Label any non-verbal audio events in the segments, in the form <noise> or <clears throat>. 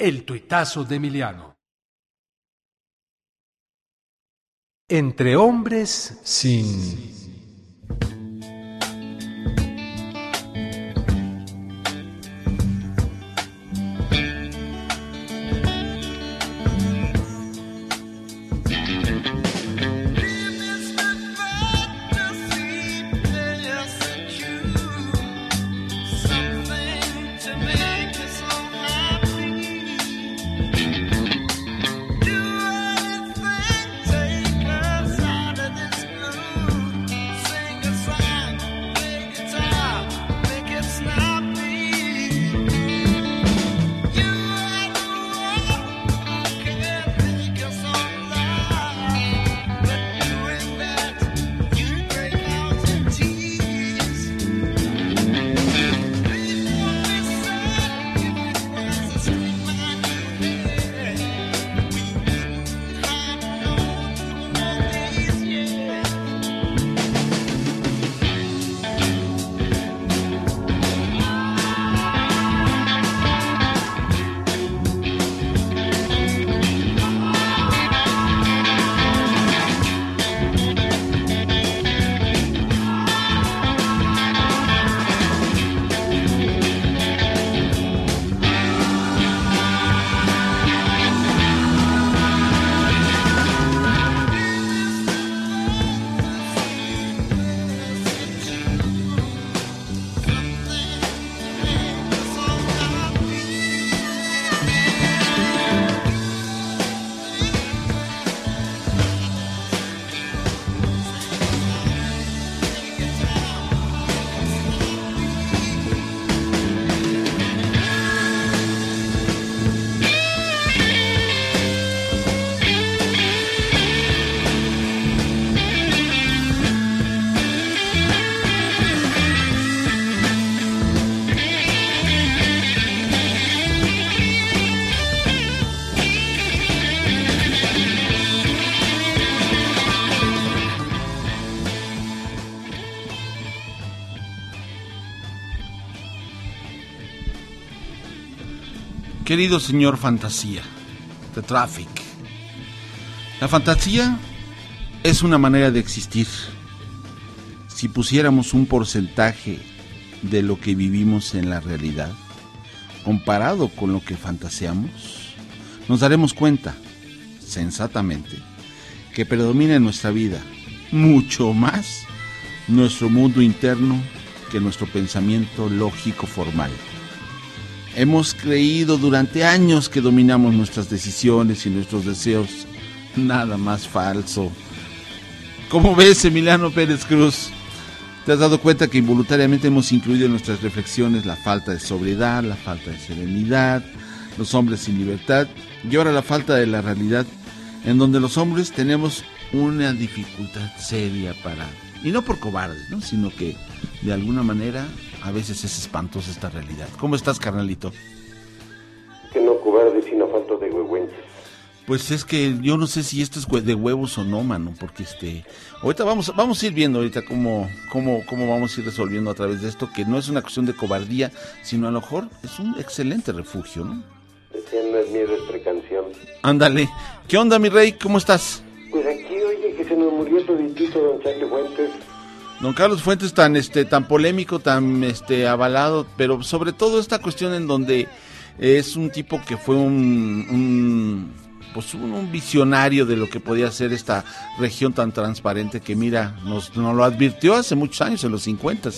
El tuitazo de Emiliano. Entre hombres sin... Querido señor Fantasía, The Traffic. La fantasía es una manera de existir. Si pusiéramos un porcentaje de lo que vivimos en la realidad, comparado con lo que fantaseamos, nos daremos cuenta, sensatamente, que predomina en nuestra vida mucho más nuestro mundo interno que nuestro pensamiento lógico formal. Hemos creído durante años que dominamos nuestras decisiones y nuestros deseos. Nada más falso. ¿Cómo ves, Emiliano Pérez Cruz? ¿Te has dado cuenta que involuntariamente hemos incluido en nuestras reflexiones la falta de sobriedad, la falta de serenidad, los hombres sin libertad y ahora la falta de la realidad, en donde los hombres tenemos una dificultad seria para, y no por cobardes, ¿no? sino que de alguna manera a veces es espantosa esta realidad. ¿Cómo estás, carnalito? Que no cobarde, sino falta de huehuenches. Pues es que yo no sé si esto es de huevos o no, mano, porque este, ahorita vamos, vamos a ir viendo ahorita cómo, cómo, cómo vamos a ir resolviendo a través de esto, que no es una cuestión de cobardía, sino a lo mejor es un excelente refugio, ¿no? Decían no es miedo, es precanción. Ándale. ¿Qué onda, mi rey? ¿Cómo estás? Pues aquí, oye, que se nos murió toditito don Charlie Fuentes. Don Carlos Fuentes tan este tan polémico, tan este avalado, pero sobre todo esta cuestión en donde es un tipo que fue un, un pues un, visionario de lo que podía ser esta región tan transparente que mira, nos, nos lo advirtió hace muchos años, en los 50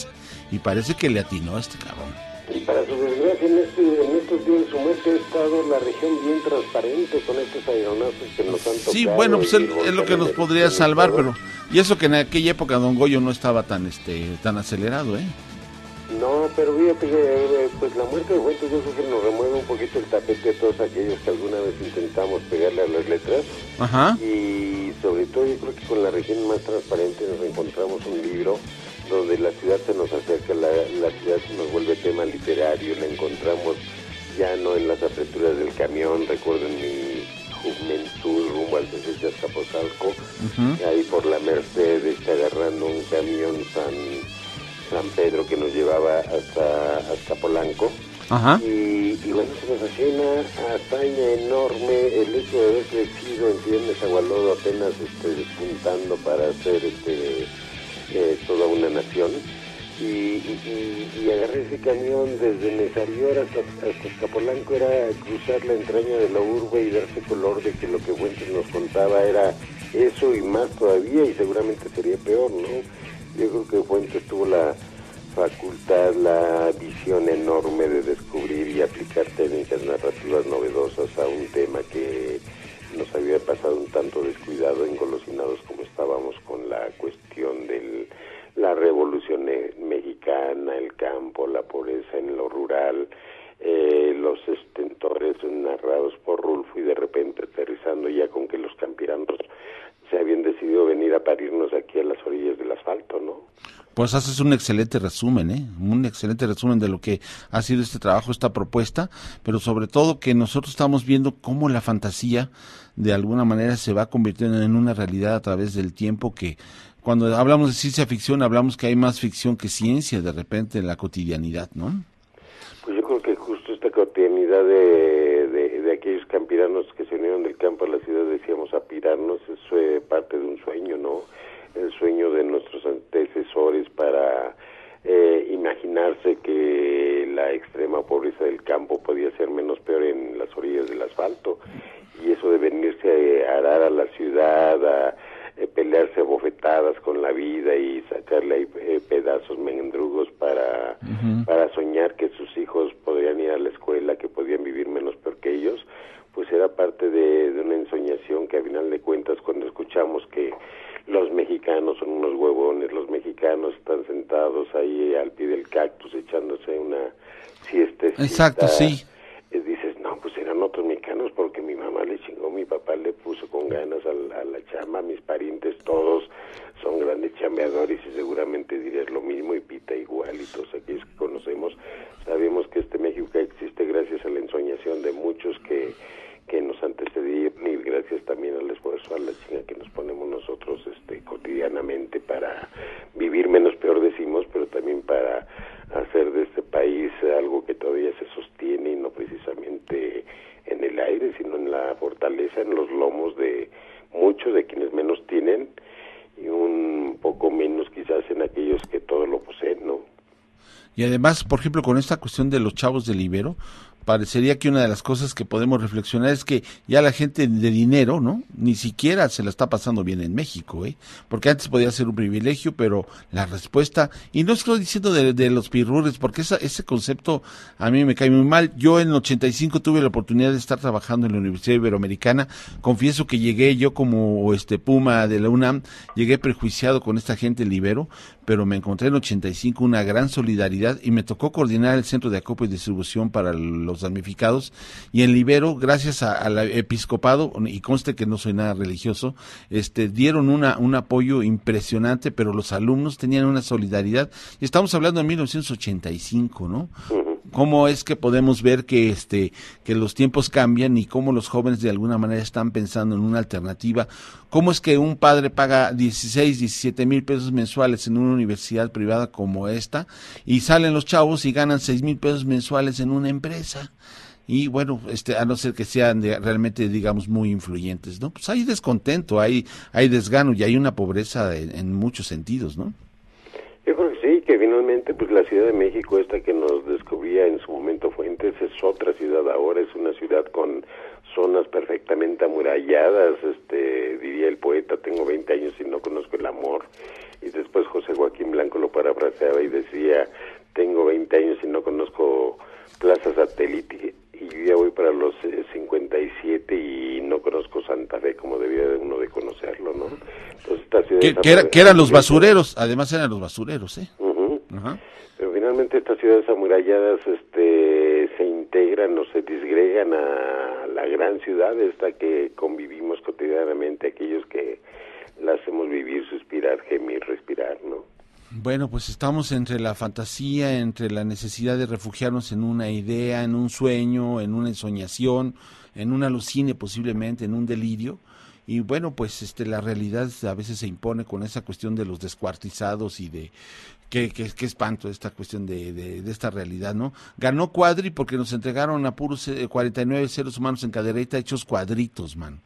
y parece que le atinó a este cabrón. Y para su en, este, en estos días ha estado la región bien transparente con estos aeronautas que nos han tocado. Sí, bueno, pues él, es lo que nos podría salvar, pero... Y eso que en aquella época Don Goyo no estaba tan este tan acelerado, ¿eh? No, pero fíjate que eh, pues la muerte de Fuentes yo creo que nos remueve un poquito el tapete a todos aquellos que alguna vez intentamos pegarle a las letras. Ajá. Y sobre todo yo creo que con la región más transparente nos encontramos un libro donde la ciudad se nos acerca, la, la ciudad se nos vuelve tema literario, la encontramos ya no en las aperturas del camión, recuerden mi juventud rumbo al de Azcapotzalco, ahí por la Mercedes, agarrando un camión San, San Pedro que nos llevaba hasta, hasta Polanco. Ajá. Y, y, bueno, se nos hacía una hazaña enorme el hecho de haber crecido en Tiernes Agualodo apenas este, despuntando para ser este, eh, toda una nación. Y, y, agarré ese camión desde Nesarior hasta, hasta Escapolanco era cruzar la entraña de la urbe y darse color de que lo que Fuentes nos contaba era eso y más todavía y seguramente sería peor, ¿no? Yo creo que Fuentes tuvo la facultad, la visión enorme de descubrir y aplicar técnicas narrativas novedosas a un tema que nos había pasado un tanto descuidado, engolosinados como estábamos con la cuestión de la revolución el campo, la pobreza en lo rural, eh, los estentores narrados por Rulfo y de repente aterrizando ya con que los campiranos se habían decidido venir a parirnos aquí a las orillas del asfalto, ¿no? Pues haces un excelente resumen, ¿eh? Un excelente resumen de lo que ha sido este trabajo, esta propuesta, pero sobre todo que nosotros estamos viendo cómo la fantasía de alguna manera se va convirtiendo en una realidad a través del tiempo que cuando hablamos de ciencia ficción hablamos que hay más ficción que ciencia de repente en la cotidianidad, ¿no? Pues yo creo que justo esta cotidianidad de, de, aquellos campiranos que se unieron del campo a la ciudad, decíamos, a pirarnos, es parte de un sueño, ¿no? el sueño de nuestros antecesores para eh, imaginarse que la extrema pobreza del campo podía ser menos peor en las orillas del asfalto y eso de venirse a arar a la ciudad, a eh, pelearse a bofetadas con la vida y sacarle ahí, eh, pedazos mendrugos para, para soñar que sus hijos podrían ir a la escuela, que podían vivir menos peor que ellos, pues era parte de, de una ensoñación que a final de cuentas cuando escuchamos que los mexicanos son unos huevones, los mexicanos están sentados ahí al pie del cactus echándose una siesta. Exacto, sí. Dices, no, pues eran otros mexicanos porque mi mamá le chingó, mi papá le puso con ganas a la, chamba, mis parientes todos son grandes chambeadores y seguramente dirías lo mismo y Pita igual y todos aquellos que conocemos sabemos que este México existe gracias a la ensoñación de muchos que que nos antecedieron y gracias también al esfuerzo, a la chinga que nos ponemos nosotros este, cotidianamente para vivir menos peor decimos, pero también para hacer de este país algo que todavía se sostiene y no precisamente en el aire, sino en la fortaleza, en los lomos de muchos de quienes menos tienen y un poco menos quizás en aquellos que todo lo poseen, ¿no? Y además, por ejemplo, con esta cuestión de los chavos del Ibero, parecería que una de las cosas que podemos reflexionar es que ya la gente de dinero, ¿no? Ni siquiera se la está pasando bien en México, ¿eh? Porque antes podía ser un privilegio, pero la respuesta, y no estoy diciendo de, los pirrures, porque ese concepto a mí me cae muy mal. Yo en el 85 tuve la oportunidad de estar trabajando en la Universidad Iberoamericana. Confieso que llegué yo como este Puma de la UNAM, llegué prejuiciado con esta gente libero, pero me encontré en 85 una gran solidaridad y me tocó coordinar el centro de acopio y distribución para los damnificados. Y en Libero, gracias al episcopado, y conste que no soy nada religioso, este, dieron una, un apoyo impresionante, pero los alumnos tenían una solidaridad. Y estamos hablando de 1985, ¿no? Cómo es que podemos ver que este que los tiempos cambian y cómo los jóvenes de alguna manera están pensando en una alternativa cómo es que un padre paga 16 17 mil pesos mensuales en una universidad privada como esta y salen los chavos y ganan 6 mil pesos mensuales en una empresa y bueno, este, a no ser que sean realmente, digamos, muy influyentes, ¿no? Pues hay descontento, hay, hay desgano y hay una pobreza en muchos sentidos, ¿no? Yo creo que sí, que finalmente pues la Ciudad de México, esta que nos en su momento Fuentes, es otra ciudad ahora, es una ciudad con zonas perfectamente amuralladas, este diría el poeta, tengo 20 años y no conozco el amor, y después José Joaquín Blanco lo parafraseaba y decía, tengo 20 años y no conozco Plaza Satélite, y yo ya voy para los 57 y no conozco Santa Fe como debía uno de conocerlo, ¿no? que, eran los basureros, además eran los basureros, ¿eh? Pero finalmente estas ciudades amuralladas este, se integran o se disgregan a la gran ciudad, esta que convivimos cotidianamente, aquellos que la hacemos vivir, suspirar, gemir, respirar, ¿no? Bueno, pues estamos entre la fantasía, entre la necesidad de refugiarnos en una idea, en un sueño, en una ensoñación, en un alucine posiblemente, en un delirio, y bueno, pues este la realidad a veces se impone con esa cuestión de los descuartizados y de qué, qué, qué espanto esta cuestión de, de, esta realidad, ¿no? Ganó Cuadri porque nos entregaron a puros 49 seres humanos en cadereta hechos cuadritos, man.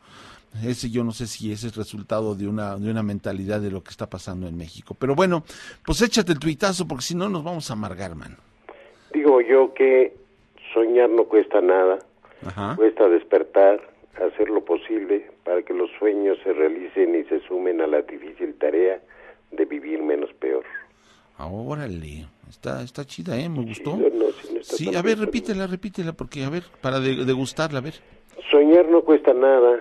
Ese yo no sé si ese es resultado de una, de una mentalidad de lo que está pasando en México. Pero bueno, pues échate el tuitazo porque si no nos vamos a amargar, man. Digo yo que soñar no cuesta nada, cuesta despertar, hacer lo posible para que los sueños se realicen y se sumen a la difícil tarea de vivir menos peor. Órale, está, está chida, ¿eh? Me gustó. Sí, a ver, repítela, repítela, porque, a ver, para degustarla, a ver. Soñar no cuesta nada,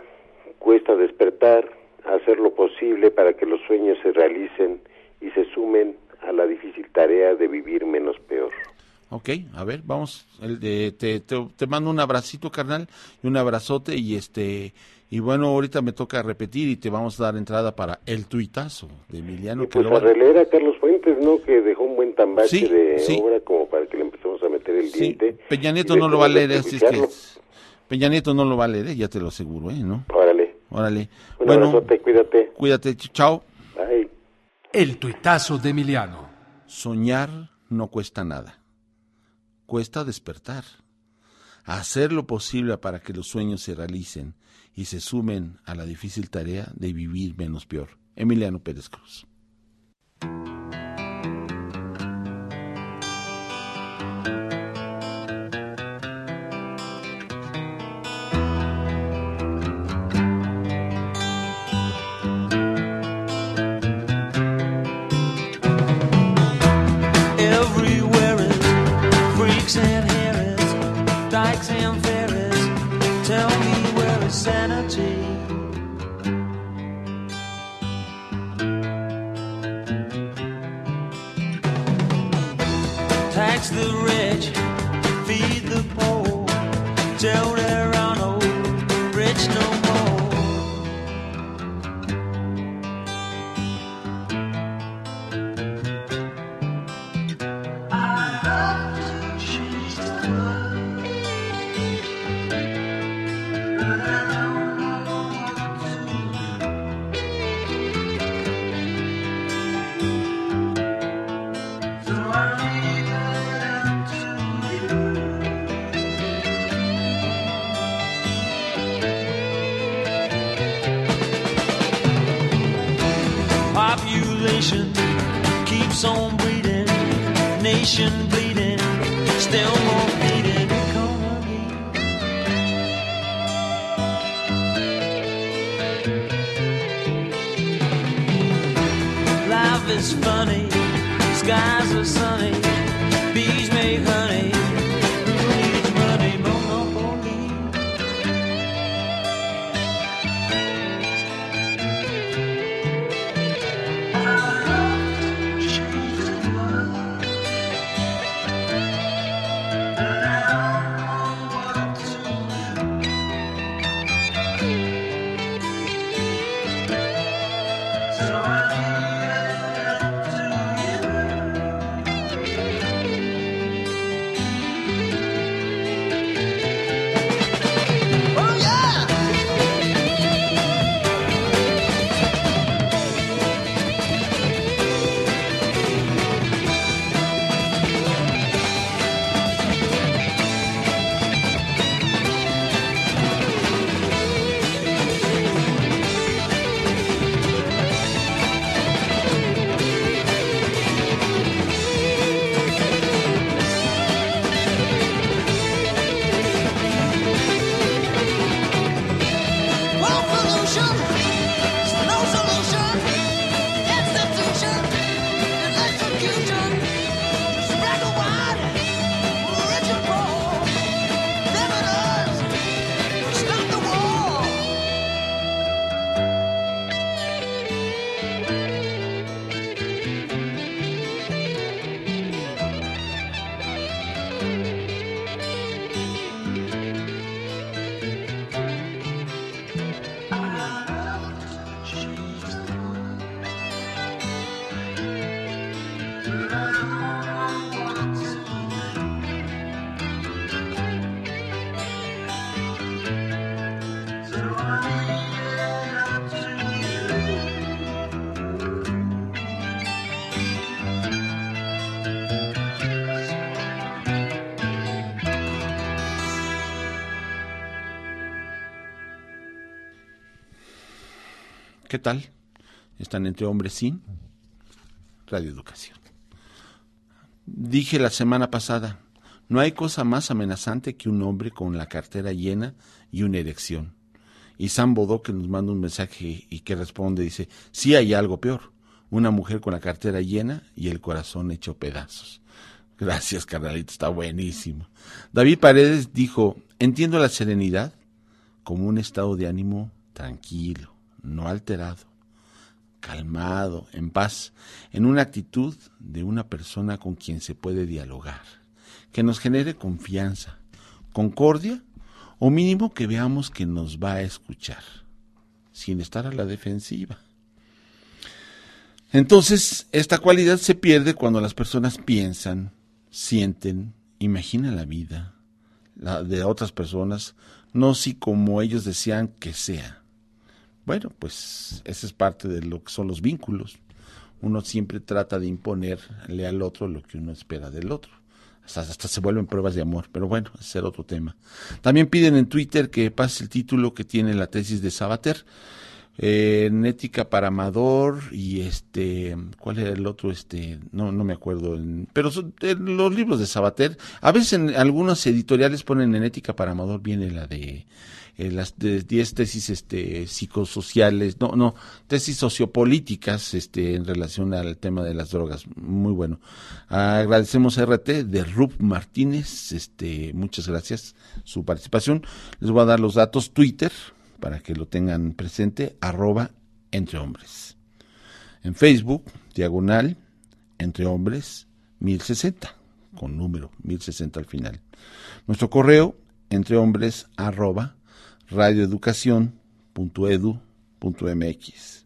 cuesta despertar, hacer lo posible para que los sueños se realicen y se sumen a la difícil tarea de vivir menos peor. Ok, a ver, vamos, el de, te, te, mando un abracito, carnal, y un abrazote, y este, y bueno, ahorita me toca repetir y te vamos a dar entrada para el tuitazo de Emiliano. Y pues a releer a Carlos Fuentes, ¿no? Que dejó un buen tambache de obra como para que le empecemos a meter el diente. Peña Nieto no lo va a leer, así es que... Peña Nieto no lo va a leer, ¿eh? ya te lo aseguro, ¿eh? ¿No? Órale. Órale. Un bueno, abrazote, cuídate. Cuídate, chao. Bye. El tuitazo de Emiliano. Soñar no cuesta nada cuesta despertar, hacer lo posible para que los sueños se realicen y se sumen a la difícil tarea de vivir menos peor. Emiliano Pérez Cruz. Dukes and Harris, Dykes and Ferris, tell me where is sanity? Tax the rich, feed the poor, tell their population keeps on bleeding, nation bleeding, still more bleeding. Life is funny, skies are sunny. ¿Qué tal? Están entre hombres sin Radio Educación. Dije la semana pasada, no hay cosa más amenazante que un hombre con la cartera llena y una erección. Y Sam Bodó que nos manda un mensaje y que responde, dice, sí hay algo peor, una mujer con la cartera llena y el corazón hecho pedazos. Gracias, carnalito, está buenísimo. David Paredes dijo, entiendo la serenidad como un estado de ánimo tranquilo, no alterado, calmado, en paz, en una actitud de una persona con quien se puede dialogar, que nos genere confianza, concordia o mínimo que veamos que nos va a escuchar, sin estar a la defensiva. Entonces, esta cualidad se pierde cuando las personas piensan, sienten, imaginan la vida la de otras personas, no si como ellos desean que sea. Bueno, pues esa es parte de lo que son los vínculos. Uno siempre trata de imponerle al otro lo que uno espera del otro. Hasta, hasta, se vuelven pruebas de amor, pero bueno, ese es otro tema. También piden en Twitter que pase el título que tiene la tesis de Sabater en ética para amador y este cuál era el otro este no no me acuerdo. Pero los libros de Sabater a veces en algunos editoriales ponen en ética para amador viene la de eh, las 10 tesis este psicosociales no no tesis sociopolíticas este en relación al tema de las drogas. Muy bueno. Agradecemos a RT de Rub Martínez este muchas gracias su participación. Les voy a dar los datos Twitter para que lo tengan presente, arroba entre hombres. En Facebook, diagonal, entre hombres, 1060, con número 1060 al final. Nuestro correo, entre hombres, arroba radioeducación.edu.mx.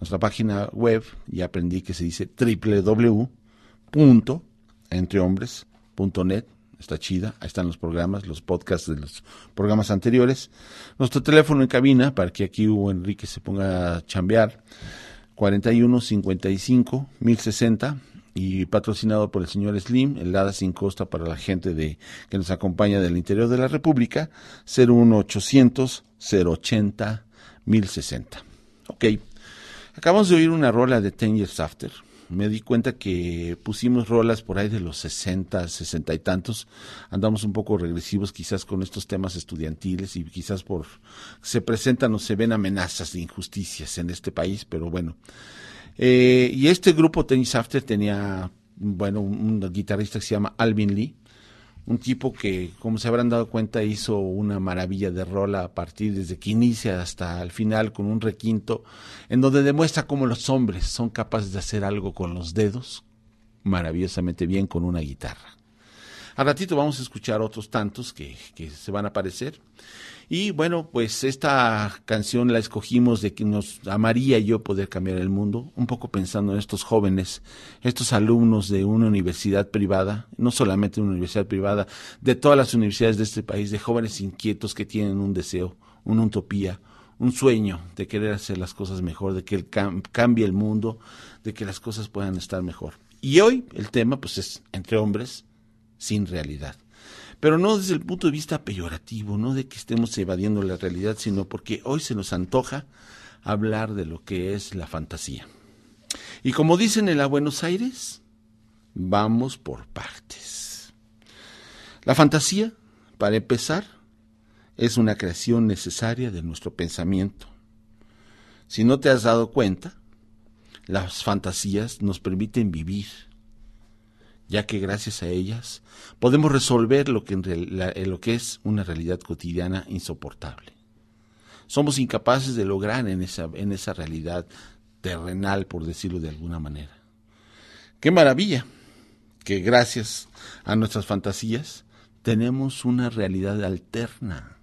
Nuestra página web, ya aprendí que se dice www.entrehombres.net está chida, ahí están los programas, los podcasts de los programas anteriores. Nuestro teléfono en cabina, para que aquí Hugo Enrique se ponga a chambear, 41 55 1060 y patrocinado por el señor Slim, el Lada sin costa para la gente de que nos acompaña del interior de la República, 01800 080 1060. Ok, acabamos de oír una rola de Ten Years After, me di cuenta que pusimos rolas por ahí de los 60, 60 y tantos. Andamos un poco regresivos quizás con estos temas estudiantiles y quizás por se presentan o se ven amenazas de injusticias en este país, pero bueno. Eh, y este grupo Tennis After tenía, bueno, un guitarrista que se llama Alvin Lee, un tipo que, como se habrán dado cuenta, hizo una maravilla de rola a partir desde que inicia hasta el final con un requinto, en donde demuestra cómo los hombres son capaces de hacer algo con los dedos maravillosamente bien con una guitarra. Al ratito vamos a escuchar otros tantos que, que se van a aparecer. Y bueno, pues esta canción la escogimos de que nos amaría yo poder cambiar el mundo, un poco pensando en estos jóvenes, estos alumnos de una universidad privada, no solamente una universidad privada, de todas las universidades de este país, de jóvenes inquietos que tienen un deseo, una utopía, un sueño de querer hacer las cosas mejor, de que cambie el mundo, de que las cosas puedan estar mejor. Y hoy el tema pues es entre hombres sin realidad pero no desde el punto de vista peyorativo, no de que estemos evadiendo la realidad, sino porque hoy se nos antoja hablar de lo que es la fantasía. Y como dicen en la Buenos Aires, vamos por partes. La fantasía, para empezar, es una creación necesaria de nuestro pensamiento. Si no te has dado cuenta, las fantasías nos permiten vivir, ya que gracias a ellas podemos resolver lo que, en lo que es una realidad cotidiana insoportable. Somos incapaces de lograr en esa, en esa realidad terrenal, por decirlo de alguna manera. Qué maravilla que gracias a nuestras fantasías tenemos una realidad alterna,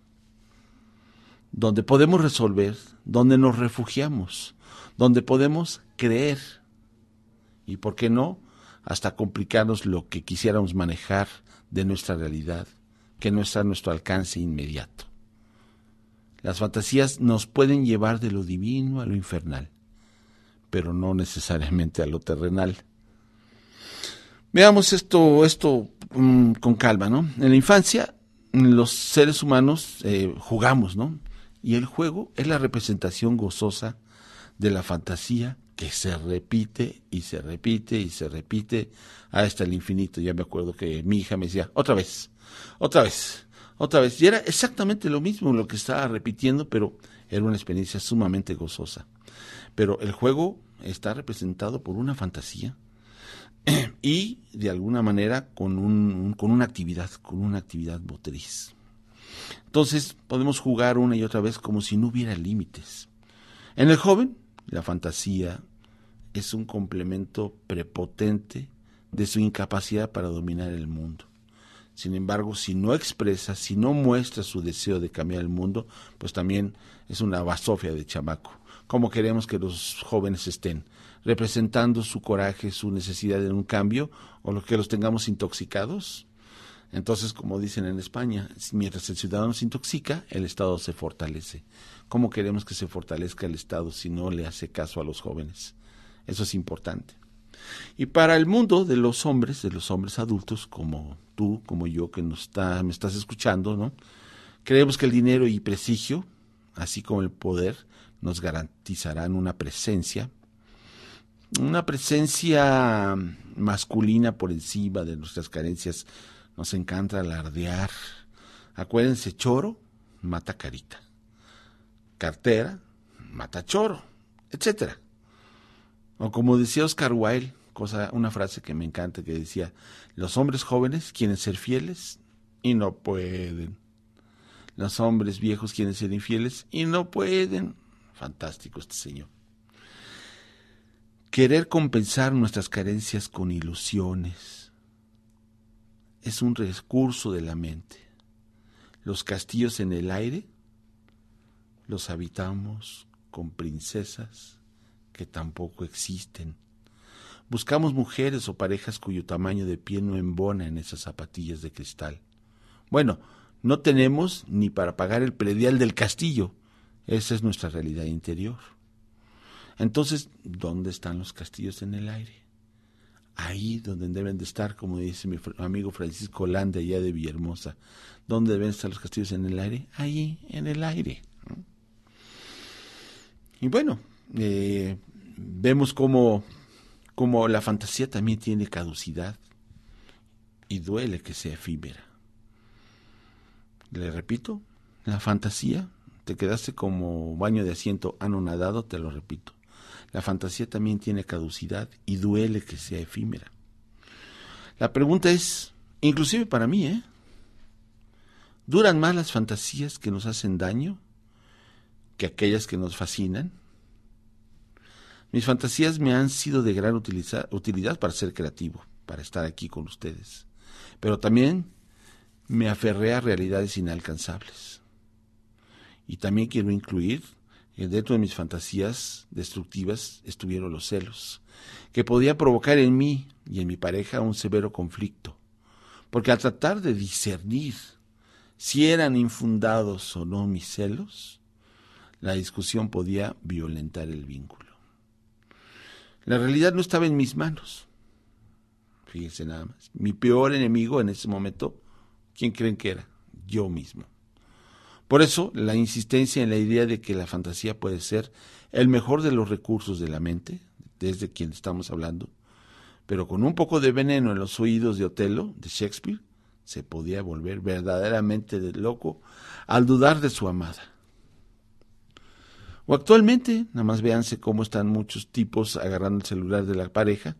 donde podemos resolver, donde nos refugiamos, donde podemos creer y, ¿por qué no?, hasta complicarnos lo que quisiéramos manejar de nuestra realidad, que no está a nuestro alcance inmediato. Las fantasías nos pueden llevar de lo divino a lo infernal, pero no necesariamente a lo terrenal. Veamos esto, esto mm, con calma, ¿no? En la infancia, los seres humanos eh, jugamos, ¿no? Y el juego es la representación gozosa de la fantasía que se repite y se repite y se repite hasta el infinito. Ya me acuerdo que mi hija me decía, otra vez, otra vez, otra vez. Y era exactamente lo mismo lo que estaba repitiendo, pero era una experiencia sumamente gozosa. Pero el juego está representado por una fantasía <clears throat> y de alguna manera con, un, con una actividad, con una actividad motriz. Entonces podemos jugar una y otra vez como si no hubiera límites. En el joven, la fantasía es un complemento prepotente de su incapacidad para dominar el mundo. Sin embargo, si no expresa, si no muestra su deseo de cambiar el mundo, pues también es una basofia de chamaco. ¿Cómo queremos que los jóvenes estén? ¿Representando su coraje, su necesidad de un cambio o lo que los tengamos intoxicados? Entonces, como dicen en España, mientras el ciudadano se intoxica, el Estado se fortalece. ¿Cómo queremos que se fortalezca el Estado si no le hace caso a los jóvenes? Eso es importante. Y para el mundo de los hombres, de los hombres adultos, como tú, como yo, que está, me estás escuchando, ¿no? Creemos que el dinero y prestigio, así como el poder, nos garantizarán una presencia, una presencia masculina por encima de nuestras carencias. Nos encanta alardear. Acuérdense, choro mata carita. Cartera mata choro, etcétera. O como decía Oscar Wilde, cosa, una frase que me encanta, que decía, los hombres jóvenes quieren ser fieles y no pueden. Los hombres viejos quieren ser infieles y no pueden. Fantástico este señor. Querer compensar nuestras carencias con ilusiones es un recurso de la mente. Los castillos en el aire los habitamos con princesas que tampoco existen. Buscamos mujeres o parejas cuyo tamaño de pie no embona en esas zapatillas de cristal. Bueno, no tenemos ni para pagar el predial del castillo. Esa es nuestra realidad interior. Entonces, ¿dónde están los castillos en el aire? Ahí donde deben de estar, como dice mi amigo Francisco Lande allá de Villahermosa. ¿Dónde deben estar los castillos en el aire? Ahí, en el aire. Y bueno, eh, vemos cómo, cómo la fantasía también tiene caducidad y duele que sea efímera. Le repito, la fantasía, te quedaste como baño de asiento anonadado, te lo repito. La fantasía también tiene caducidad y duele que sea efímera. La pregunta es, inclusive para mí, ¿eh? ¿Duran más las fantasías que nos hacen daño que aquellas que nos fascinan? Mis fantasías me han sido de gran utilidad para ser creativo, para estar aquí con ustedes. Pero también me aferré a realidades inalcanzables. Y también quiero incluir que dentro de mis fantasías destructivas estuvieron los celos, que podía provocar en mí y en mi pareja un severo conflicto. Porque al tratar de discernir si eran infundados o no mis celos, la discusión podía violentar el vínculo. La realidad no estaba en mis manos. Fíjense nada más. Mi peor enemigo en ese momento, ¿quién creen que era? Yo mismo. Por eso, la insistencia en la idea de que la fantasía puede ser el mejor de los recursos de la mente, desde quien estamos hablando, pero con un poco de veneno en los oídos de Otelo, de Shakespeare, se podía volver verdaderamente loco al dudar de su amada. O actualmente, nada más véanse cómo están muchos tipos agarrando el celular de la pareja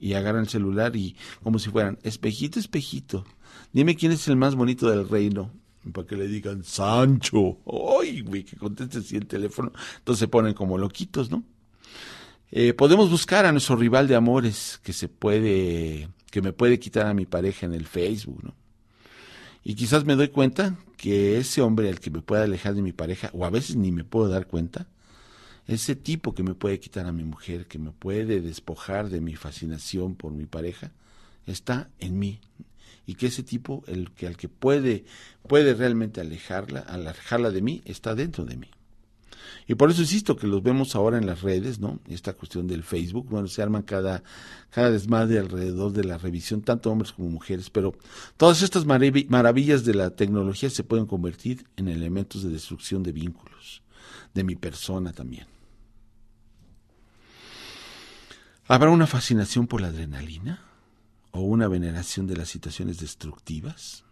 y agarran el celular y como si fueran, espejito, espejito, dime quién es el más bonito del reino. Para que le digan, Sancho, ¡ay, güey! Que conteste así el teléfono. Entonces se ponen como loquitos, ¿no? Eh, podemos buscar a nuestro rival de amores que se puede, que me puede quitar a mi pareja en el Facebook, ¿no? Y quizás me doy cuenta que ese hombre al que me pueda alejar de mi pareja, o a veces ni me puedo dar cuenta, ese tipo que me puede quitar a mi mujer, que me puede despojar de mi fascinación por mi pareja, está en mí. Y que ese tipo, el que al que puede, puede realmente alejarla, alejarla de mí, está dentro de mí. Y por eso insisto que los vemos ahora en las redes, ¿no? Esta cuestión del Facebook, bueno, se arman cada, cada desmadre alrededor de la revisión, tanto hombres como mujeres, pero todas estas maravillas de la tecnología se pueden convertir en elementos de destrucción de vínculos, de mi persona también. ¿Habrá una fascinación por la adrenalina? ¿O una veneración de las situaciones destructivas?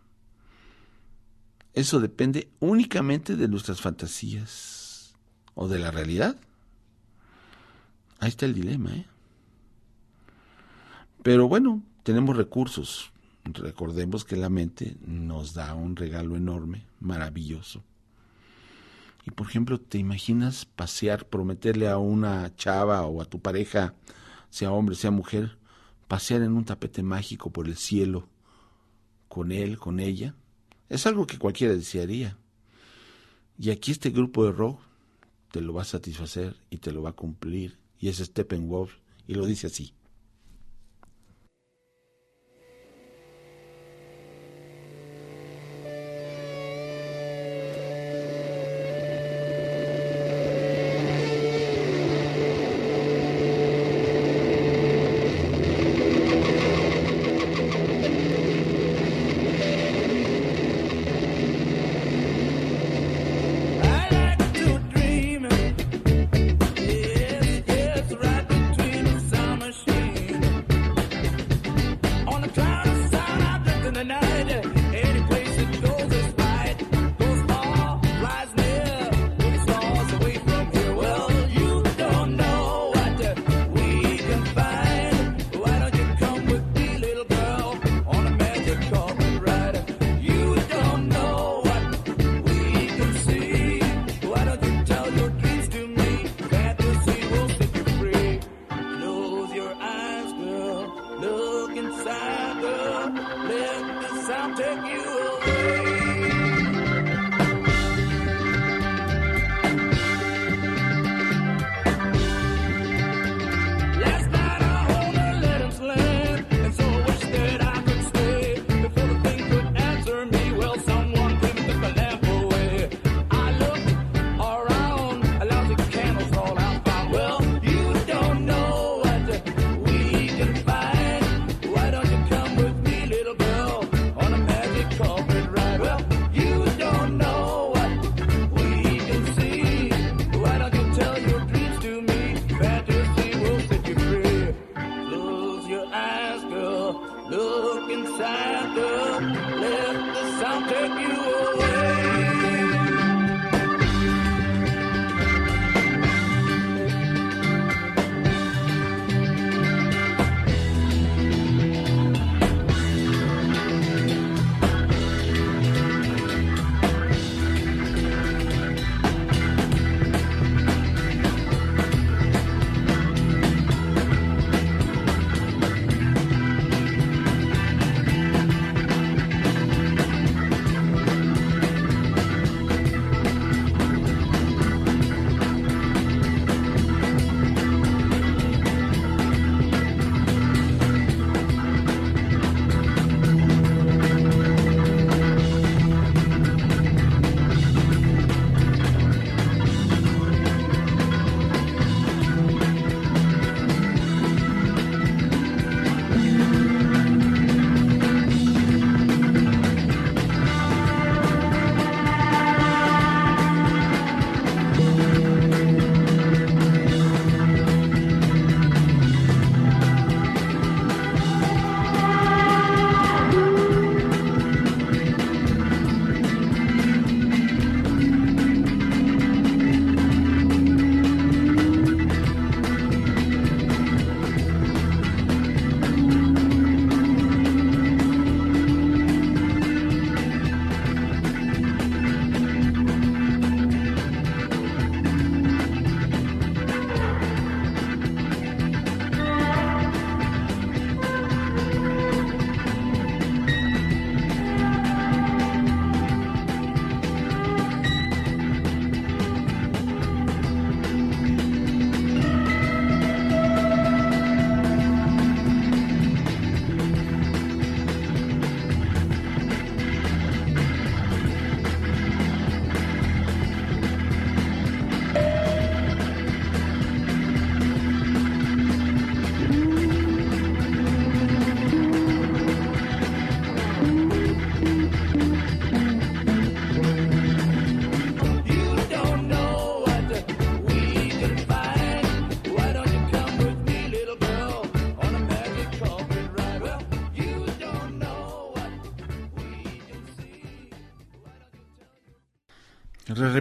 Eso depende únicamente de nuestras fantasías o de la realidad. Ahí está el dilema, ¿eh? Pero bueno, tenemos recursos. Recordemos que la mente nos da un regalo enorme, maravilloso. Y por ejemplo, ¿te imaginas pasear, prometerle a una chava o a tu pareja, sea hombre, sea mujer, pasear en un tapete mágico por el cielo con él, con ella? Es algo que cualquiera desearía. Y aquí este grupo de rock te lo va a satisfacer y te lo va a cumplir. Y es Steppenwolf y lo dice así.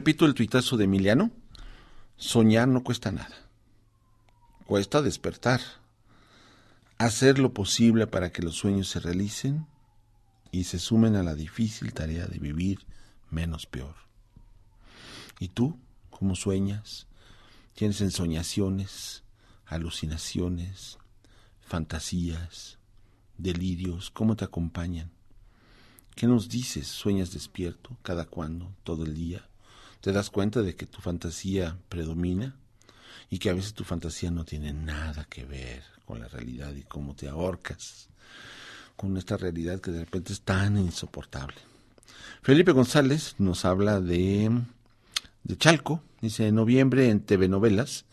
Repito el tuitazo de Emiliano. Soñar no cuesta nada. Cuesta despertar. Hacer lo posible para que los sueños se realicen y se sumen a la difícil tarea de vivir menos peor. ¿Y tú? ¿Cómo sueñas? ¿Tienes ensoñaciones, alucinaciones, fantasías, delirios? ¿Cómo te acompañan? ¿Qué nos dices? ¿Sueñas despierto? ¿Cada cuándo? ¿Todo el día? ¿Te das cuenta de que tu fantasía predomina? Y que a veces tu fantasía no tiene nada que ver con la realidad y cómo te ahorcas con esta realidad que de repente es tan insoportable. Felipe González nos habla de, de Chalco, dice en noviembre en TV Novelas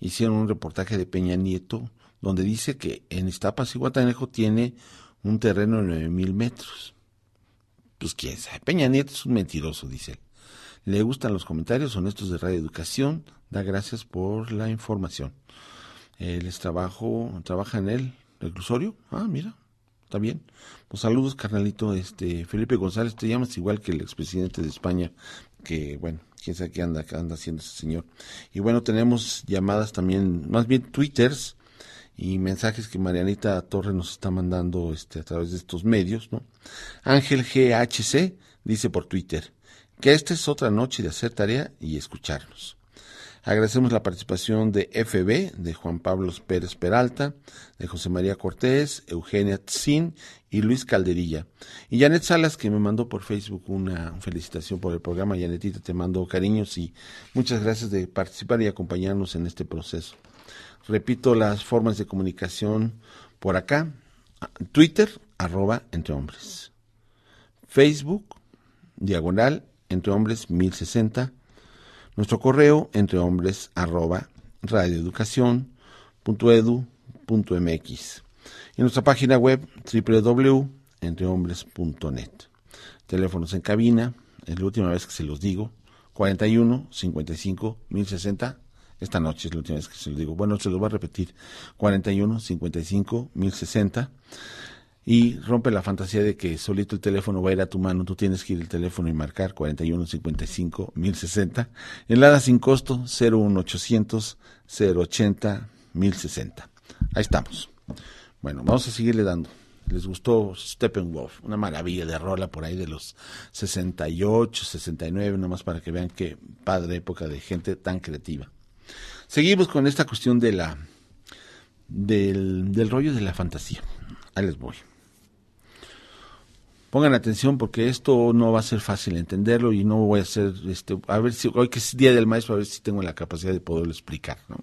hicieron un reportaje de Peña Nieto donde dice que en Iztapas y Guatanejo tiene un terreno de nueve mil metros pues quién sabe. Peña Nieto es un mentiroso, dice él. Le gustan los comentarios honestos de Radio Educación. Da gracias por la información. Él trabajo, trabaja en el reclusorio. Ah, mira, está bien. Pues saludos, carnalito. Este Felipe González, te llamas igual que el expresidente de España, que bueno, quién sabe qué anda, anda haciendo ese señor. Y bueno, tenemos llamadas también, más bien twitters y mensajes que Marianita Torre nos está mandando este, a través de estos medios. ¿no? Ángel GHC dice por Twitter que esta es otra noche de hacer tarea y escucharnos. Agradecemos la participación de FB, de Juan Pablo Pérez Peralta, de José María Cortés, Eugenia Tzin y Luis Calderilla. Y Janet Salas, que me mandó por Facebook una felicitación por el programa. Janetita, te mando cariños y muchas gracias de participar y acompañarnos en este proceso. Repito las formas de comunicación por acá. Twitter, arroba entre hombres. Facebook, diagonal, entre hombres 1060. Nuestro correo, entre hombres, arroba radioeducación.edu.mx. Y nuestra página web, www.entrehombres.net. Teléfonos en cabina, es la última vez que se los digo, 41 55 1060 esta noche es la última vez que se lo digo. Bueno, se lo voy a repetir. 41 55 1060. Y rompe la fantasía de que solito el teléfono va a ir a tu mano. Tú tienes que ir el teléfono y marcar 41 55 1060. Enlada sin costo 01800 080 1060. Ahí estamos. Bueno, vamos a seguirle dando. Les gustó Steppenwolf, una maravilla de rola por ahí de los 68, 69, nomás para que vean qué padre época de gente tan creativa. Seguimos con esta cuestión de la del, del rollo de la fantasía. Ahí les voy. Pongan atención porque esto no va a ser fácil entenderlo y no voy a hacer, este, a ver si hoy que es día del maestro, a ver si tengo la capacidad de poderlo explicar. ¿no?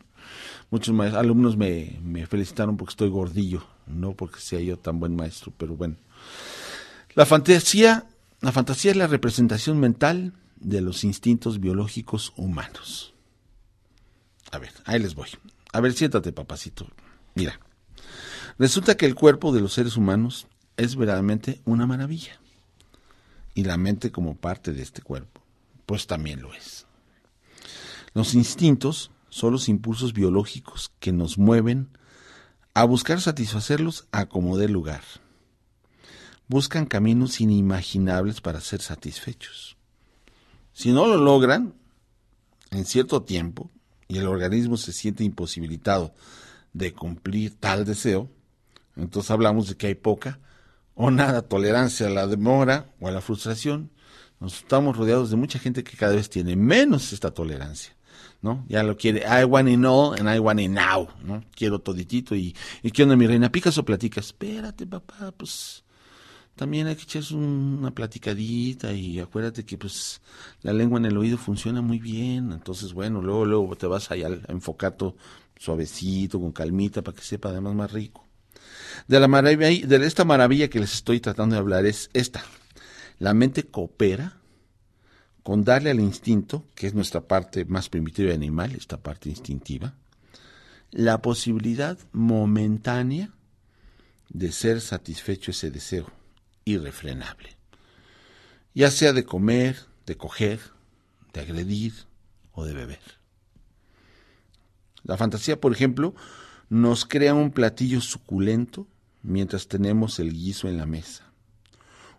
Muchos alumnos me, me felicitaron porque estoy gordillo, no porque sea yo tan buen maestro, pero bueno. La fantasía, la fantasía es la representación mental de los instintos biológicos humanos. A ver, ahí les voy. A ver, siéntate, papacito. Mira, resulta que el cuerpo de los seres humanos es verdaderamente una maravilla. Y la mente como parte de este cuerpo, pues también lo es. Los instintos son los impulsos biológicos que nos mueven a buscar satisfacerlos a como dé lugar. Buscan caminos inimaginables para ser satisfechos. Si no lo logran, en cierto tiempo, y el organismo se siente imposibilitado de cumplir tal deseo, entonces hablamos de que hay poca o nada tolerancia a la demora o a la frustración. Nos estamos rodeados de mucha gente que cada vez tiene menos esta tolerancia. ¿no? Ya lo quiere, I want it all and I want it now, ¿no? Quiero toditito y, y ¿qué onda mi reina? ¿Picas o platicas? Espérate papá, pues también hay que echarse una platicadita y acuérdate que pues la lengua en el oído funciona muy bien, entonces bueno, luego luego te vas allá a enfocar suavecito, con calmita, para que sepa además más rico. De la maravilla, de esta maravilla que les estoy tratando de hablar es esta. La mente coopera con darle al instinto, que es nuestra parte más primitiva y animal, esta parte instintiva, la posibilidad momentánea de ser satisfecho ese deseo irrefrenable, ya sea de comer, de coger, de agredir o de beber. La fantasía, por ejemplo, nos crea un platillo suculento mientras tenemos el guiso en la mesa.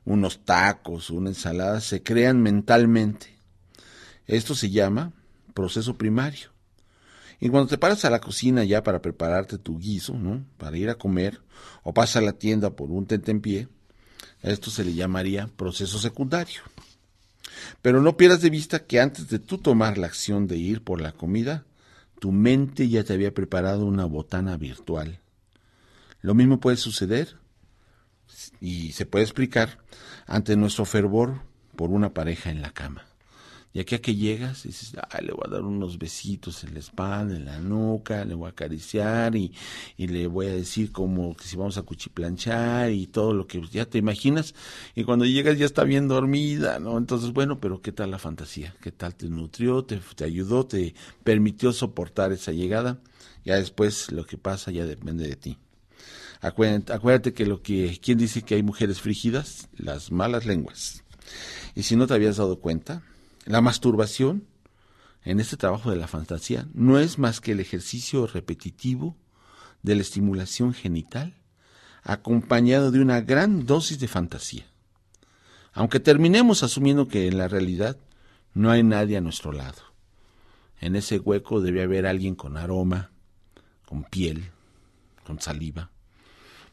Unos tacos, una ensalada se crean mentalmente. Esto se llama proceso primario. Y cuando te paras a la cocina ya para prepararte tu guiso, ¿no? Para ir a comer, o pasas a la tienda por un tentempié, esto se le llamaría proceso secundario. Pero no pierdas de vista que antes de tú tomar la acción de ir por la comida, tu mente ya te había preparado una botana virtual. Lo mismo puede suceder y se puede explicar ante nuestro fervor por una pareja en la cama. Y aquí a que llegas, dices, le voy a dar unos besitos en la espalda, en la nuca, le voy a acariciar y, y le voy a decir como que si vamos a cuchiplanchar y todo lo que ya te imaginas. Y cuando llegas ya está bien dormida, ¿no? Entonces, bueno, pero ¿qué tal la fantasía? ¿Qué tal te nutrió, te, te ayudó, te permitió soportar esa llegada? Ya después lo que pasa ya depende de ti. Acuérdate, acuérdate que lo que, ¿quién dice que hay mujeres frígidas? Las malas lenguas. Y si no te habías dado cuenta, la masturbación, en este trabajo de la fantasía, no es más que el ejercicio repetitivo de la estimulación genital, acompañado de una gran dosis de fantasía. Aunque terminemos asumiendo que en la realidad no hay nadie a nuestro lado. En ese hueco debe haber alguien con aroma, con piel, con saliva.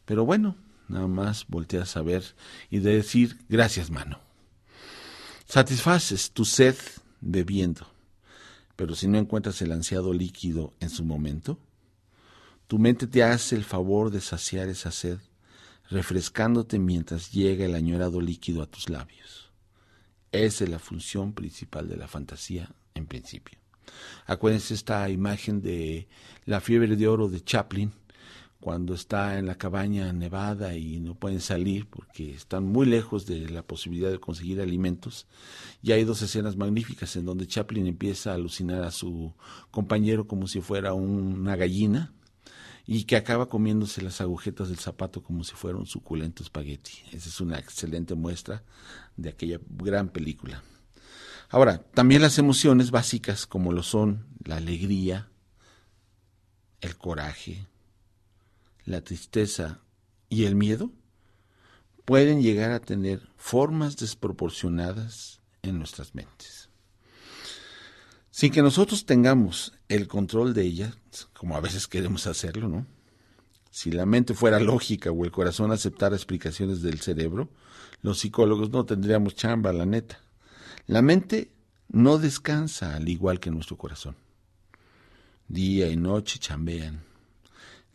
Pero bueno, nada más volteas a ver y de decir gracias, mano. Satisfaces tu sed bebiendo, pero si no encuentras el ansiado líquido en su momento, tu mente te hace el favor de saciar esa sed, refrescándote mientras llega el añorado líquido a tus labios. Esa es la función principal de la fantasía en principio. Acuérdense esta imagen de la fiebre de oro de Chaplin, cuando está en la cabaña nevada y no pueden salir porque están muy lejos de la posibilidad de conseguir alimentos. Y hay dos escenas magníficas en donde Chaplin empieza a alucinar a su compañero como si fuera una gallina y que acaba comiéndose las agujetas del zapato como si fuera un suculento espagueti. Esa es una excelente muestra de aquella gran película. Ahora, también las emociones básicas como lo son la alegría, el coraje, la tristeza y el miedo pueden llegar a tener formas desproporcionadas en nuestras mentes. Sin que nosotros tengamos el control de ellas, como a veces queremos hacerlo, ¿no? Si la mente fuera lógica o el corazón aceptara explicaciones del cerebro, los psicólogos no tendríamos chamba, la neta. La mente no descansa al igual que nuestro corazón. Día y noche chambean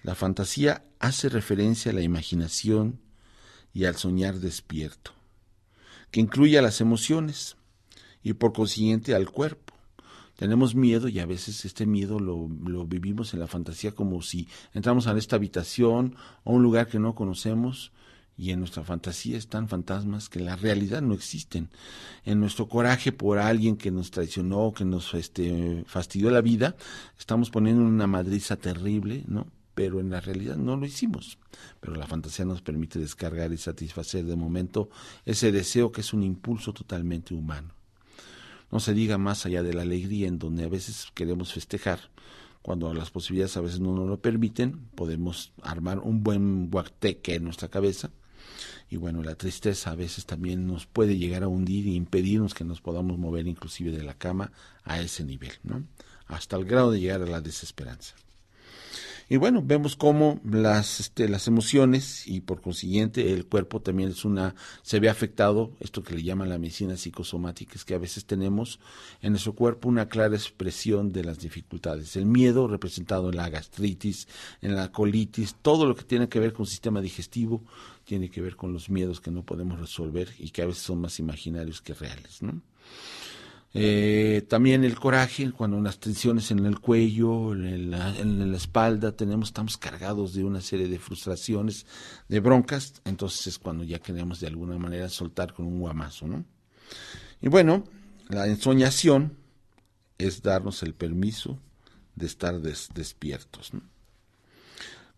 la fantasía hace referencia a la imaginación y al soñar despierto, que incluye a las emociones y por consiguiente al cuerpo. Tenemos miedo y a veces este miedo lo, lo, vivimos en la fantasía como si entramos a esta habitación o un lugar que no conocemos y en nuestra fantasía están fantasmas que en la realidad no existen. En nuestro coraje por alguien que nos traicionó, que nos este, fastidió la vida, estamos poniendo una madriza terrible, ¿no? Pero en la realidad no lo hicimos. Pero la fantasía nos permite descargar y satisfacer de momento ese deseo que es un impulso totalmente humano. No se diga más allá de la alegría en donde a veces queremos festejar. Cuando las posibilidades a veces no nos lo permiten, podemos armar un buen guateque en nuestra cabeza. Y bueno, la tristeza a veces también nos puede llegar a hundir e impedirnos que nos podamos mover inclusive de la cama a ese nivel, ¿no? Hasta el grado de llegar a la desesperanza. Y bueno, vemos cómo las, este, las emociones y por consiguiente el cuerpo también es una, se ve afectado, esto que le llaman la medicina psicosomática, es que a veces tenemos en nuestro cuerpo una clara expresión de las dificultades. El miedo representado en la gastritis, en la colitis, todo lo que tiene que ver con el sistema digestivo tiene que ver con los miedos que no podemos resolver y que a veces son más imaginarios que reales, ¿no? Eh, también el coraje, cuando las tensiones en el cuello, en la, espalda, tenemos, estamos cargados de una serie de frustraciones, de broncas, entonces es cuando ya queremos de alguna manera soltar con un guamazo, ¿no? Y bueno, la ensoñación es darnos el permiso de estar despiertos, ¿no?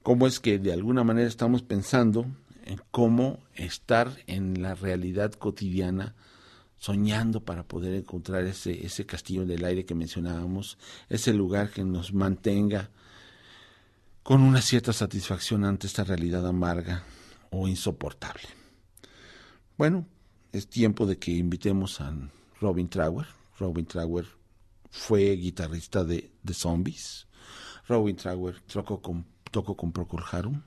¿Cómo es que de alguna manera estamos pensando en cómo estar en la realidad cotidiana soñando para poder encontrar ese, ese castillo del aire que mencionábamos, ese lugar que nos mantenga con una cierta satisfacción ante esta realidad amarga o insoportable. Bueno, es tiempo de que invitemos a Robin Trower. Robin Trower fue guitarrista de The Zombies. Robin Trower tocó con, tocó con Procol Harum.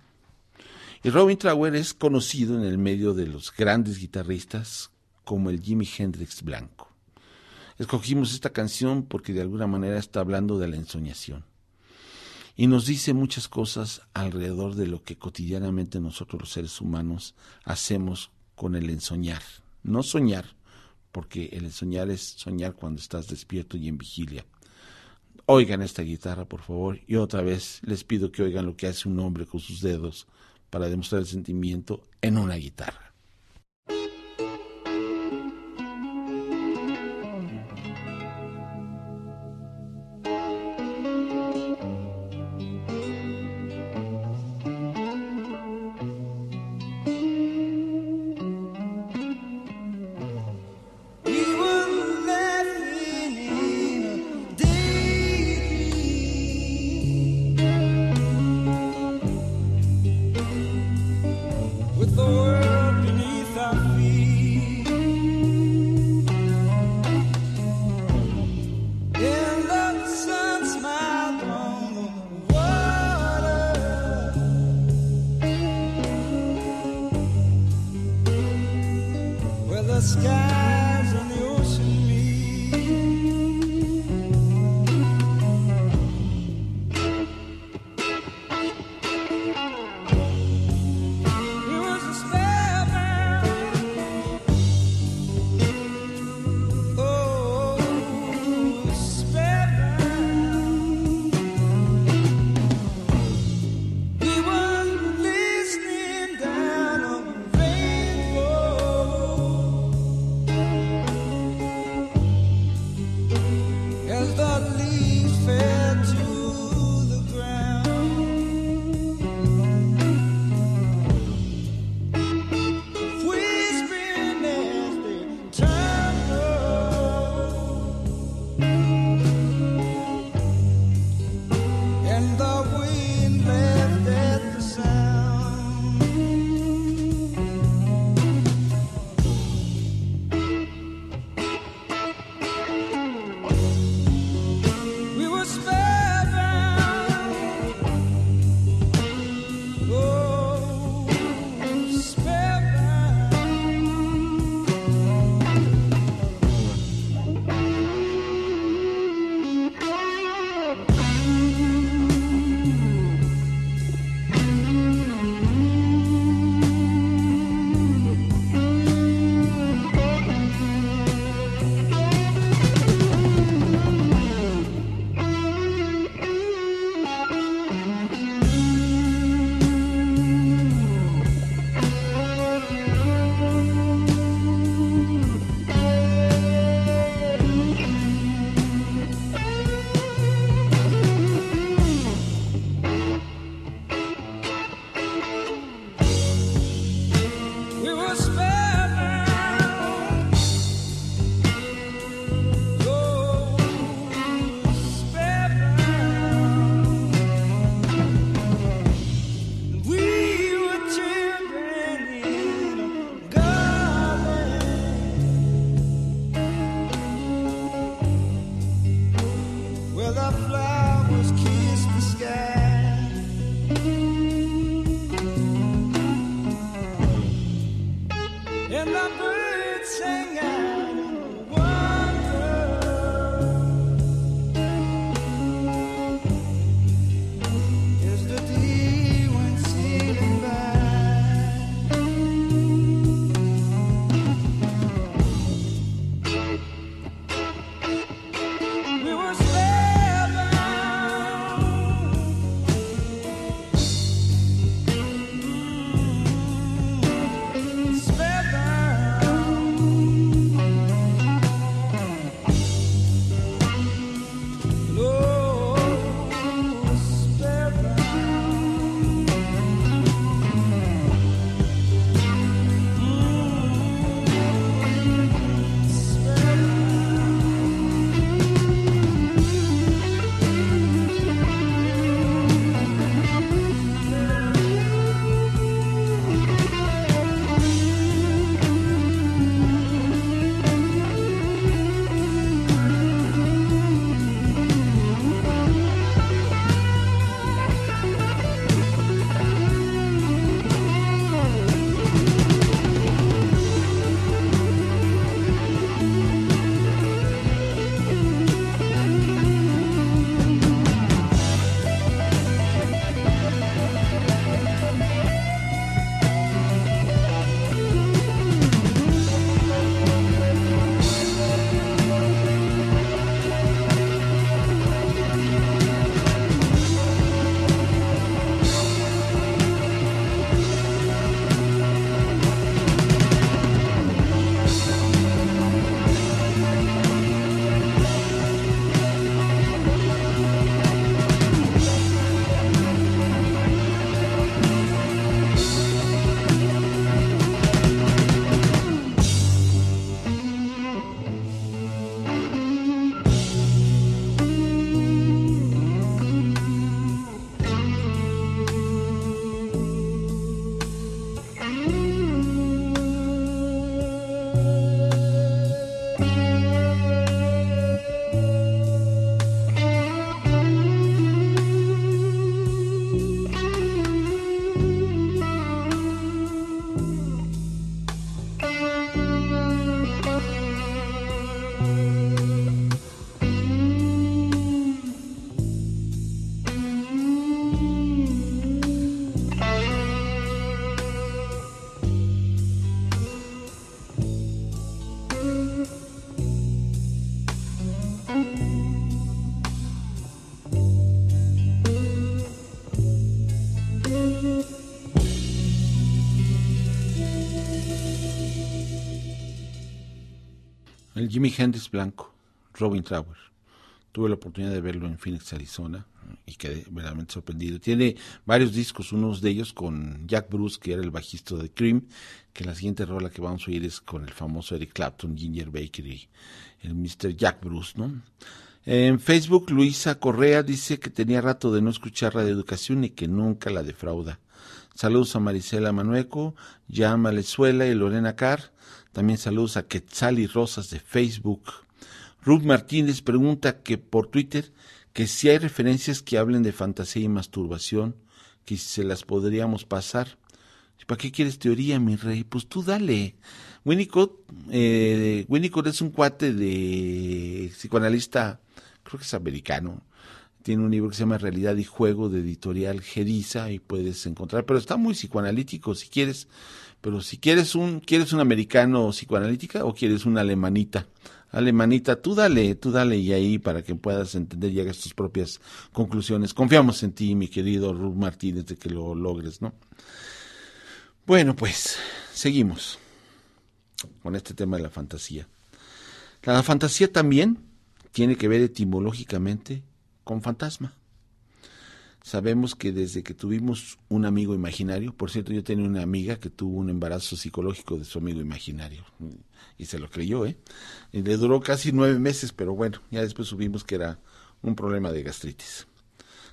Y Robin Trower es conocido en el medio de los grandes guitarristas como el Jimi Hendrix blanco. Escogimos esta canción porque de alguna manera está hablando de la ensoñación. Y nos dice muchas cosas alrededor de lo que cotidianamente nosotros los seres humanos hacemos con el ensoñar. No soñar, porque el ensoñar es soñar cuando estás despierto y en vigilia. Oigan esta guitarra, por favor, y otra vez les pido que oigan lo que hace un hombre con sus dedos para demostrar el sentimiento en una guitarra. El Hendrix blanco, Robin Trower. Tuve la oportunidad de verlo en Phoenix, Arizona, y quedé verdaderamente sorprendido. Tiene varios discos, unos de ellos con Jack Bruce, que era el bajista de Cream, que la siguiente rola que vamos a oír es con el famoso Eric Clapton, Ginger Baker y el Mr. Jack Bruce, ¿no? En Facebook, Luisa Correa dice que tenía rato de no escuchar Radio Educación y que nunca la defrauda. Saludos a Marisela Manueco, Jan Malezuela y Lorena Carr. También saludos a Quetzal y Rosas de Facebook. Ruth Martínez pregunta que por Twitter que si hay referencias que hablen de fantasía y masturbación, que se las podríamos pasar. ¿Para qué quieres teoría, mi rey? Pues tú dale. Winnicott, eh, Winnicott es un cuate de psicoanalista, creo que es americano. Tiene un libro que se llama Realidad y Juego de editorial Geriza y puedes encontrar, pero está muy psicoanalítico si quieres. Pero si quieres un, ¿quieres un americano psicoanalítica o quieres una alemanita? Alemanita, tú dale, tú dale y ahí para que puedas entender y hagas tus propias conclusiones. Confiamos en ti, mi querido Ruth Martínez, de que lo logres, ¿no? Bueno, pues, seguimos con este tema de la fantasía. La fantasía también tiene que ver etimológicamente con fantasma. Sabemos que desde que tuvimos un amigo imaginario, por cierto, yo tenía una amiga que tuvo un embarazo psicológico de su amigo imaginario, y se lo creyó, ¿eh? Y le duró casi nueve meses, pero bueno, ya después supimos que era un problema de gastritis.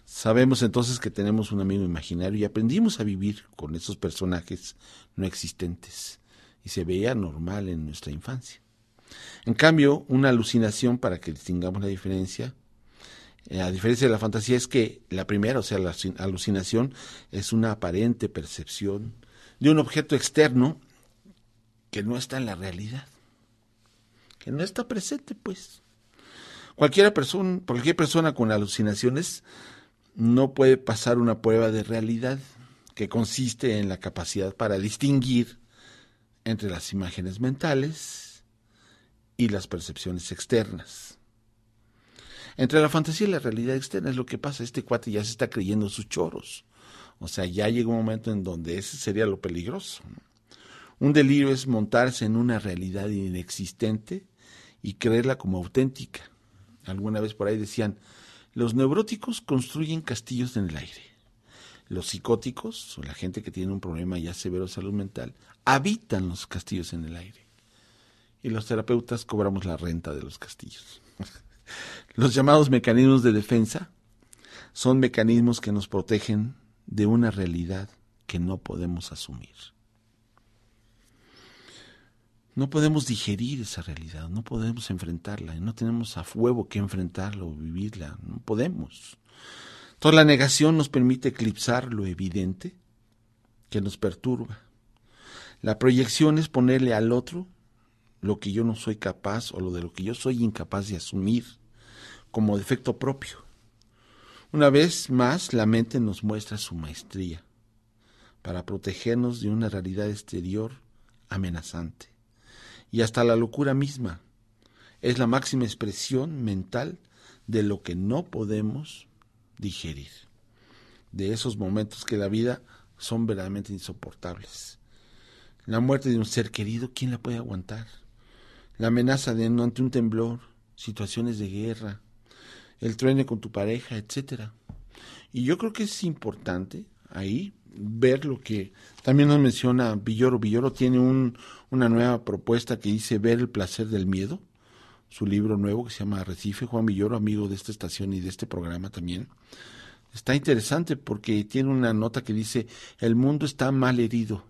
Sabemos entonces que tenemos un amigo imaginario y aprendimos a vivir con esos personajes no existentes, y se veía normal en nuestra infancia. En cambio, una alucinación, para que distingamos la diferencia, a diferencia de la fantasía, es que la primera, o sea, la alucinación, es una aparente percepción de un objeto externo que no está en la realidad, que no está presente, pues. Cualquier persona, cualquier persona con alucinaciones no puede pasar una prueba de realidad que consiste en la capacidad para distinguir entre las imágenes mentales y las percepciones externas. Entre la fantasía y la realidad externa es lo que pasa. Este cuate ya se está creyendo sus choros. O sea, ya llega un momento en donde ese sería lo peligroso. Un delirio es montarse en una realidad inexistente y creerla como auténtica. Alguna vez por ahí decían, los neuróticos construyen castillos en el aire. Los psicóticos, o la gente que tiene un problema ya severo de salud mental, habitan los castillos en el aire. Y los terapeutas cobramos la renta de los castillos. Los llamados mecanismos de defensa son mecanismos que nos protegen de una realidad que no podemos asumir. No podemos digerir esa realidad, no podemos enfrentarla, no tenemos a fuego que enfrentarla o vivirla, no podemos. Toda la negación nos permite eclipsar lo evidente que nos perturba. La proyección es ponerle al otro lo que yo no soy capaz o lo de lo que yo soy incapaz de asumir como defecto propio. Una vez más, la mente nos muestra su maestría para protegernos de una realidad exterior amenazante. Y hasta la locura misma es la máxima expresión mental de lo que no podemos digerir. De esos momentos que la vida son verdaderamente insoportables. La muerte de un ser querido, ¿quién la puede aguantar? La amenaza de ante un temblor, situaciones de guerra, el truene con tu pareja, etcétera. Y yo creo que es importante ahí ver lo que también nos menciona Villoro. Villoro tiene un, una nueva propuesta que dice Ver el placer del miedo, su libro nuevo que se llama Recife. Juan Villoro, amigo de esta estación y de este programa también. Está interesante porque tiene una nota que dice, el mundo está mal herido,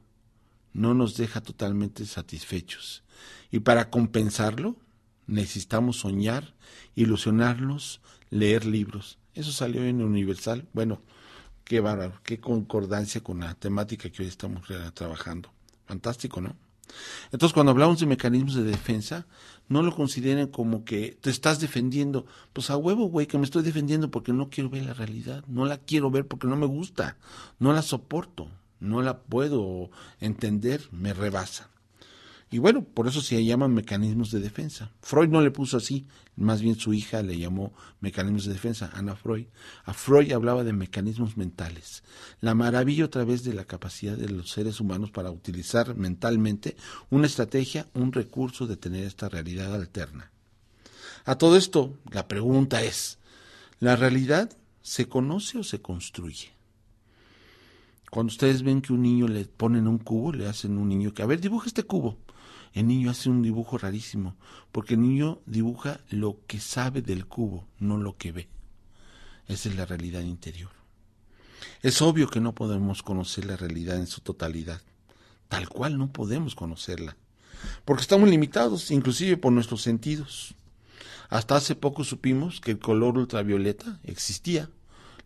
no nos deja totalmente satisfechos. Y para compensarlo, necesitamos soñar, ilusionarnos, leer libros. Eso salió en Universal. Bueno, qué bárbaro, qué concordancia con la temática que hoy estamos trabajando. Fantástico, ¿no? Entonces, cuando hablamos de mecanismos de defensa, no lo consideren como que te estás defendiendo. Pues a huevo, güey, que me estoy defendiendo porque no quiero ver la realidad. No la quiero ver porque no me gusta. No la soporto. No la puedo entender. Me rebasa. Y bueno, por eso se llaman mecanismos de defensa. Freud no le puso así, más bien su hija le llamó mecanismos de defensa, Ana Freud. A Freud hablaba de mecanismos mentales. La maravilla otra vez de la capacidad de los seres humanos para utilizar mentalmente una estrategia, un recurso de tener esta realidad alterna. A todo esto, la pregunta es, ¿la realidad se conoce o se construye? Cuando ustedes ven que un niño le ponen un cubo, le hacen un niño que, a ver, dibuja este cubo. El niño hace un dibujo rarísimo, porque el niño dibuja lo que sabe del cubo, no lo que ve. Esa es la realidad interior. Es obvio que no podemos conocer la realidad en su totalidad. Tal cual no podemos conocerla, porque estamos limitados inclusive por nuestros sentidos. Hasta hace poco supimos que el color ultravioleta existía.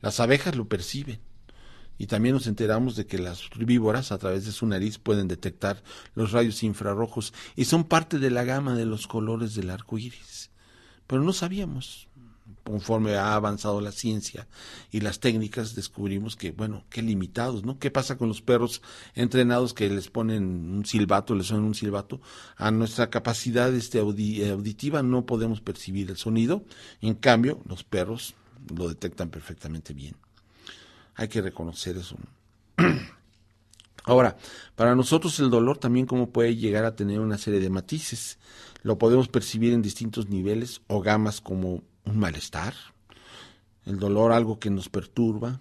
Las abejas lo perciben. Y también nos enteramos de que las víboras a través de su nariz pueden detectar los rayos infrarrojos y son parte de la gama de los colores del arco iris. Pero no sabíamos. Conforme ha avanzado la ciencia y las técnicas, descubrimos que, bueno, qué limitados, ¿no? ¿Qué pasa con los perros entrenados que les ponen un silbato, les suenan un silbato? A nuestra capacidad este, auditiva no podemos percibir el sonido, en cambio, los perros lo detectan perfectamente bien. Hay que reconocer eso. <clears throat> Ahora, para nosotros el dolor también como puede llegar a tener una serie de matices. Lo podemos percibir en distintos niveles o gamas como un malestar, el dolor algo que nos perturba.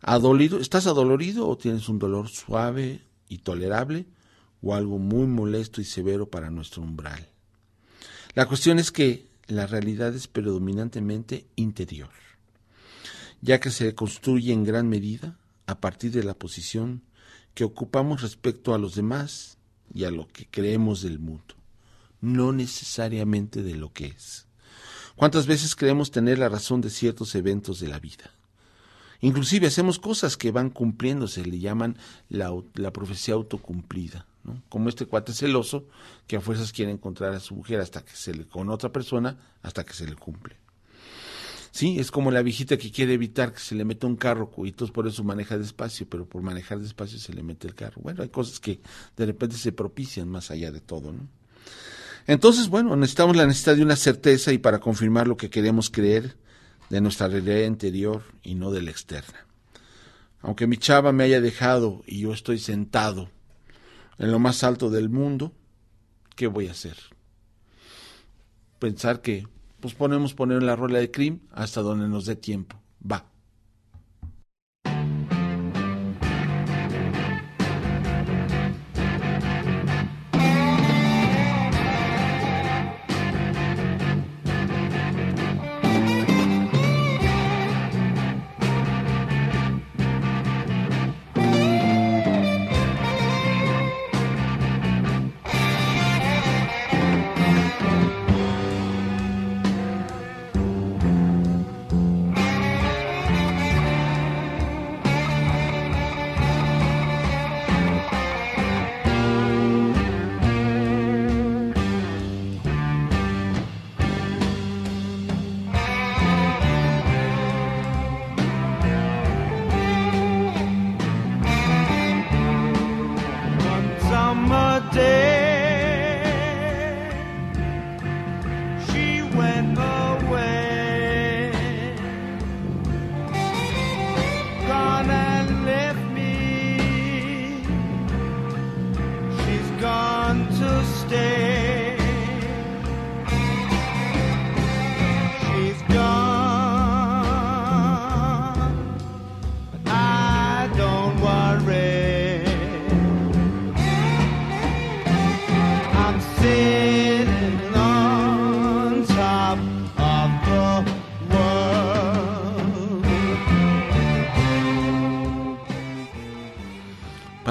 Adolido, ¿Estás adolorido o tienes un dolor suave y tolerable o algo muy molesto y severo para nuestro umbral? La cuestión es que la realidad es predominantemente interior ya que se construye en gran medida a partir de la posición que ocupamos respecto a los demás y a lo que creemos del mundo, no necesariamente de lo que es. ¿Cuántas veces creemos tener la razón de ciertos eventos de la vida? Inclusive hacemos cosas que van cumpliéndose, le llaman la, profecía autocumplida, ¿no? como este cuate celoso que a fuerzas quiere encontrar a su mujer hasta que se le con otra persona hasta que se le cumple. Sí, es como la viejita que quiere evitar que se le meta un carro y entonces por eso maneja despacio, pero por manejar despacio se le mete el carro. Bueno, hay cosas que de repente se propician más allá de todo, ¿no? Entonces, bueno, necesitamos la necesidad de una certeza y para confirmar lo que queremos creer de nuestra realidad interior y no de la externa. Aunque mi chava me haya dejado y yo estoy sentado en lo más alto del mundo, ¿qué voy a hacer? Pensar que pues ponemos poner la rueda de CRIM hasta donde nos dé tiempo. Va.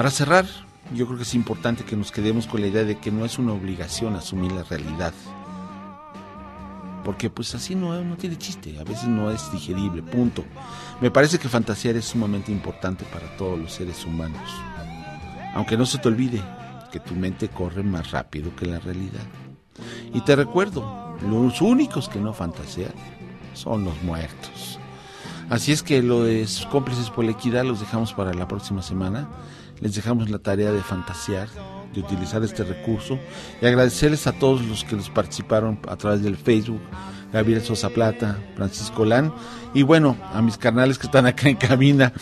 Para cerrar, yo creo que es importante que nos quedemos con la idea de que no es una obligación asumir la realidad. Porque pues así no, no tiene chiste, a veces no es digerible, punto. Me parece que fantasear es sumamente importante para todos los seres humanos. Aunque no se te olvide que tu mente corre más rápido que la realidad. Y te recuerdo, los únicos que no fantasean son los muertos. Así es que lo de cómplices por la equidad los dejamos para la próxima semana les dejamos la tarea de fantasear de utilizar este recurso y agradecerles a todos los que los participaron a través del Facebook, Gabriel Sosa Plata, Francisco Lán y bueno, a mis carnales que están acá en cabina,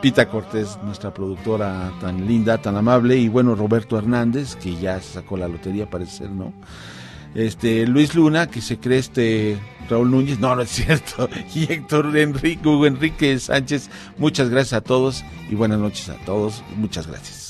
Pita Cortés, nuestra productora tan linda, tan amable, y bueno, Roberto Hernández, que ya sacó la lotería, parece ser, ¿no? Este, Luis Luna, que se cree este Raúl Núñez, no, no es <laughs> cierto, y Héctor Enrique, Hugo Enrique Sánchez, muchas gracias a todos y buenas noches a todos, muchas gracias.